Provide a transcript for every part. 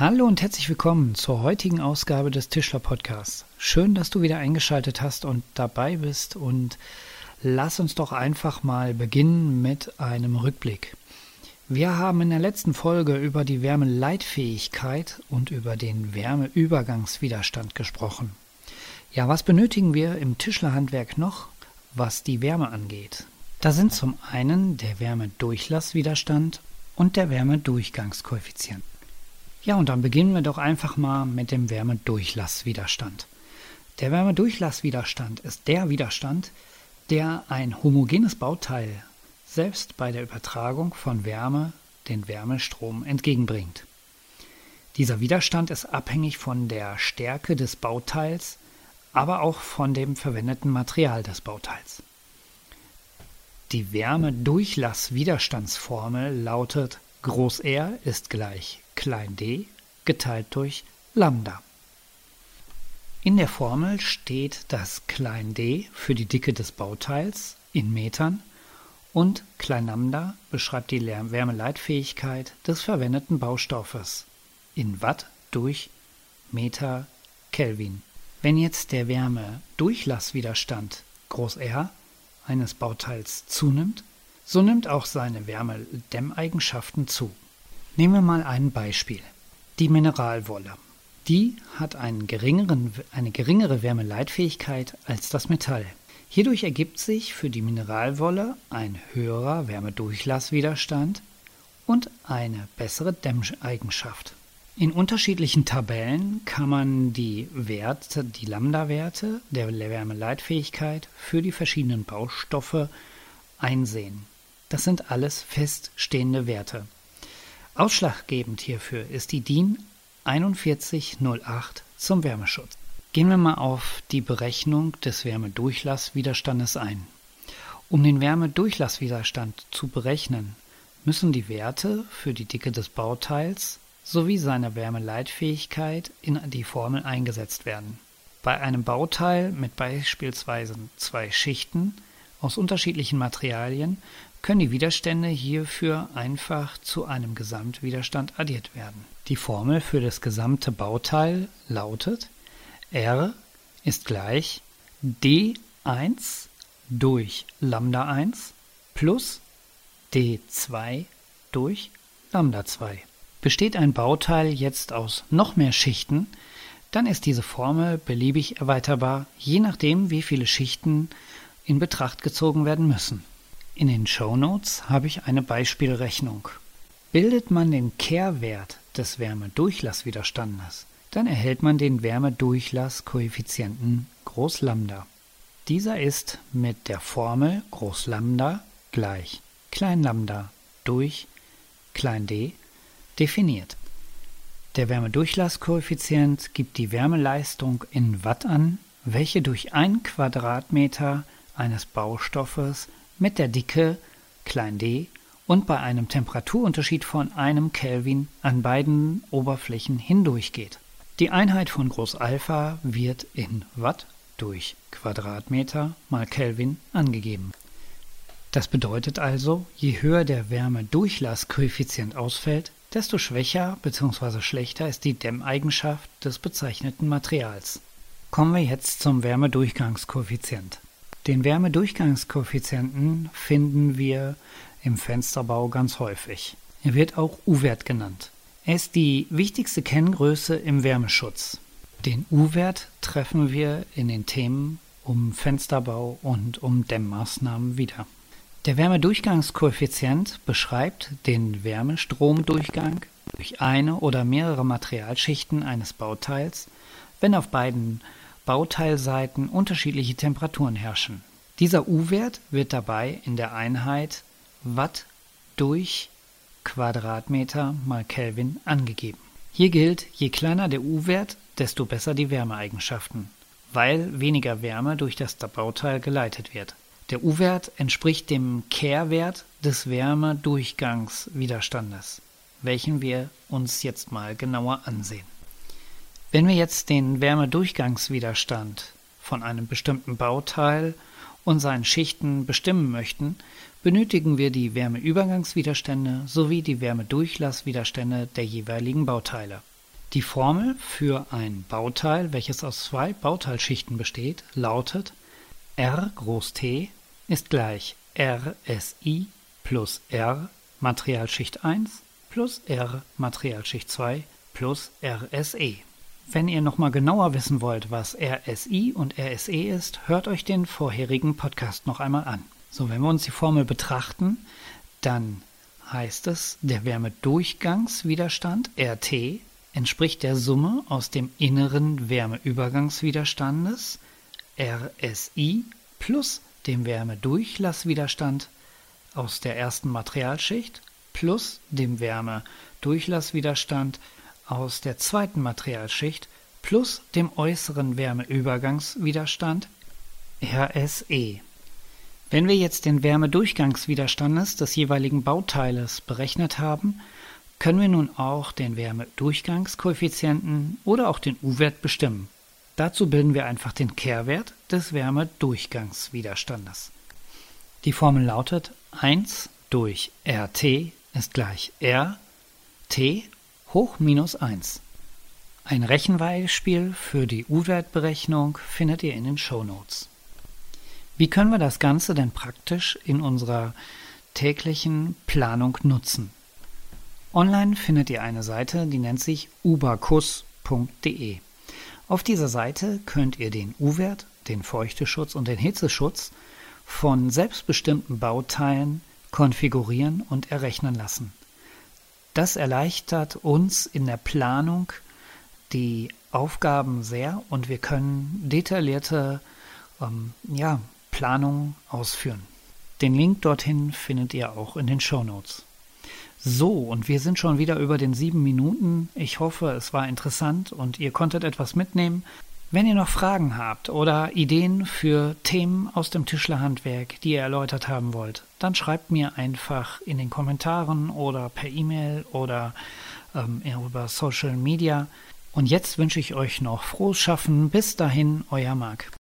Hallo und herzlich willkommen zur heutigen Ausgabe des Tischler Podcasts. Schön, dass du wieder eingeschaltet hast und dabei bist und lass uns doch einfach mal beginnen mit einem Rückblick. Wir haben in der letzten Folge über die Wärmeleitfähigkeit und über den Wärmeübergangswiderstand gesprochen. Ja, was benötigen wir im Tischlerhandwerk noch, was die Wärme angeht? Da sind zum einen der Wärmedurchlasswiderstand und der Wärmedurchgangskoeffizient. Ja, und dann beginnen wir doch einfach mal mit dem Wärmedurchlasswiderstand. Der Wärmedurchlasswiderstand ist der Widerstand, der ein homogenes Bauteil selbst bei der Übertragung von Wärme den Wärmestrom entgegenbringt. Dieser Widerstand ist abhängig von der Stärke des Bauteils, aber auch von dem verwendeten Material des Bauteils. Die Wärmedurchlasswiderstandsformel lautet Groß R ist gleich klein d geteilt durch Lambda. In der Formel steht das klein d für die Dicke des Bauteils in Metern und klein Lambda beschreibt die Wärmeleitfähigkeit des verwendeten Baustoffes in Watt durch Meter Kelvin. Wenn jetzt der Wärmedurchlasswiderstand groß R eines Bauteils zunimmt, so nimmt auch seine Wärmedämmeigenschaften zu. Nehmen wir mal ein Beispiel. Die Mineralwolle. Die hat eine geringere Wärmeleitfähigkeit als das Metall. Hierdurch ergibt sich für die Mineralwolle ein höherer Wärmedurchlasswiderstand und eine bessere Dämmeigenschaft. In unterschiedlichen Tabellen kann man die Werte, die Lambda-Werte der Wärmeleitfähigkeit für die verschiedenen Baustoffe einsehen. Das sind alles feststehende Werte. Ausschlaggebend hierfür ist die DIN 4108 zum Wärmeschutz. Gehen wir mal auf die Berechnung des Wärmedurchlasswiderstandes ein. Um den Wärmedurchlasswiderstand zu berechnen, müssen die Werte für die Dicke des Bauteils sowie seine Wärmeleitfähigkeit in die Formel eingesetzt werden. Bei einem Bauteil mit beispielsweise zwei Schichten aus unterschiedlichen Materialien können die Widerstände hierfür einfach zu einem Gesamtwiderstand addiert werden. Die Formel für das gesamte Bauteil lautet R ist gleich D1 durch Lambda 1 plus D2 durch Lambda 2. Besteht ein Bauteil jetzt aus noch mehr Schichten, dann ist diese Formel beliebig erweiterbar, je nachdem, wie viele Schichten in Betracht gezogen werden müssen. In den Show Notes habe ich eine Beispielrechnung. Bildet man den Kehrwert des Wärmedurchlasswiderstandes, dann erhält man den Wärmedurclasskoeffizienten Groß Lambda. Dieser ist mit der Formel Groß Lambda gleich Klein Lambda durch Klein d definiert. Der Wärmedurchlasskoeffizient gibt die Wärmeleistung in Watt an, welche durch ein Quadratmeter eines Baustoffes mit der Dicke d und bei einem Temperaturunterschied von einem Kelvin an beiden Oberflächen hindurchgeht. Die Einheit von Groß Alpha wird in Watt durch Quadratmeter mal Kelvin angegeben. Das bedeutet also, je höher der Wärmedurchlasskoeffizient ausfällt, desto schwächer bzw. schlechter ist die Dämmeigenschaft des bezeichneten Materials. Kommen wir jetzt zum Wärmedurchgangskoeffizient. Den Wärmedurchgangskoeffizienten finden wir im Fensterbau ganz häufig. Er wird auch U-Wert genannt. Er ist die wichtigste Kenngröße im Wärmeschutz. Den U-Wert treffen wir in den Themen um Fensterbau und um Dämmmaßnahmen wieder. Der Wärmedurchgangskoeffizient beschreibt den Wärmestromdurchgang durch eine oder mehrere Materialschichten eines Bauteils, wenn auf beiden Bauteilseiten unterschiedliche Temperaturen herrschen. Dieser U-Wert wird dabei in der Einheit Watt durch Quadratmeter mal Kelvin angegeben. Hier gilt, je kleiner der U-Wert, desto besser die Wärmeeigenschaften, weil weniger Wärme durch das Bauteil geleitet wird. Der U-Wert entspricht dem Kehrwert des Wärmedurchgangswiderstandes, welchen wir uns jetzt mal genauer ansehen. Wenn wir jetzt den Wärmedurchgangswiderstand von einem bestimmten Bauteil und seinen Schichten bestimmen möchten, benötigen wir die Wärmeübergangswiderstände sowie die Wärmedurchlasswiderstände der jeweiligen Bauteile. Die Formel für ein Bauteil, welches aus zwei Bauteilschichten besteht, lautet R groß T ist gleich RSI plus R Materialschicht 1 plus R Materialschicht 2 plus RSE. Wenn ihr nochmal genauer wissen wollt, was RSI und RSE ist, hört euch den vorherigen Podcast noch einmal an. So, wenn wir uns die Formel betrachten, dann heißt es, der Wärmedurchgangswiderstand RT entspricht der Summe aus dem inneren Wärmeübergangswiderstandes RSI plus dem Wärmedurchlasswiderstand aus der ersten Materialschicht plus dem Wärmedurchlasswiderstand aus der zweiten Materialschicht plus dem äußeren Wärmeübergangswiderstand RSE. Wenn wir jetzt den Wärmedurchgangswiderstandes des jeweiligen Bauteiles berechnet haben, können wir nun auch den Wärmedurchgangskoeffizienten oder auch den U-Wert bestimmen. Dazu bilden wir einfach den Kehrwert des Wärmedurchgangswiderstandes. Die Formel lautet 1 durch RT ist gleich R T hoch minus 1. Ein Rechenbeispiel für die U-Wertberechnung findet ihr in den Show Notes. Wie können wir das Ganze denn praktisch in unserer täglichen Planung nutzen? Online findet ihr eine Seite, die nennt sich uberkus.de. Auf dieser Seite könnt ihr den U-Wert, den Feuchteschutz und den Hitzeschutz von selbstbestimmten Bauteilen konfigurieren und errechnen lassen. Das erleichtert uns in der Planung die Aufgaben sehr und wir können detaillierte ähm, ja, Planungen ausführen. Den Link dorthin findet ihr auch in den Show Notes. So, und wir sind schon wieder über den sieben Minuten. Ich hoffe, es war interessant und ihr konntet etwas mitnehmen. Wenn ihr noch Fragen habt oder Ideen für Themen aus dem Tischlerhandwerk, die ihr erläutert haben wollt, dann schreibt mir einfach in den Kommentaren oder per E-Mail oder ähm, über Social Media. Und jetzt wünsche ich euch noch frohes Schaffen. Bis dahin, euer Marc.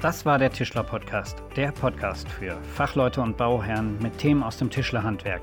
Das war der Tischler Podcast, der Podcast für Fachleute und Bauherren mit Themen aus dem Tischlerhandwerk.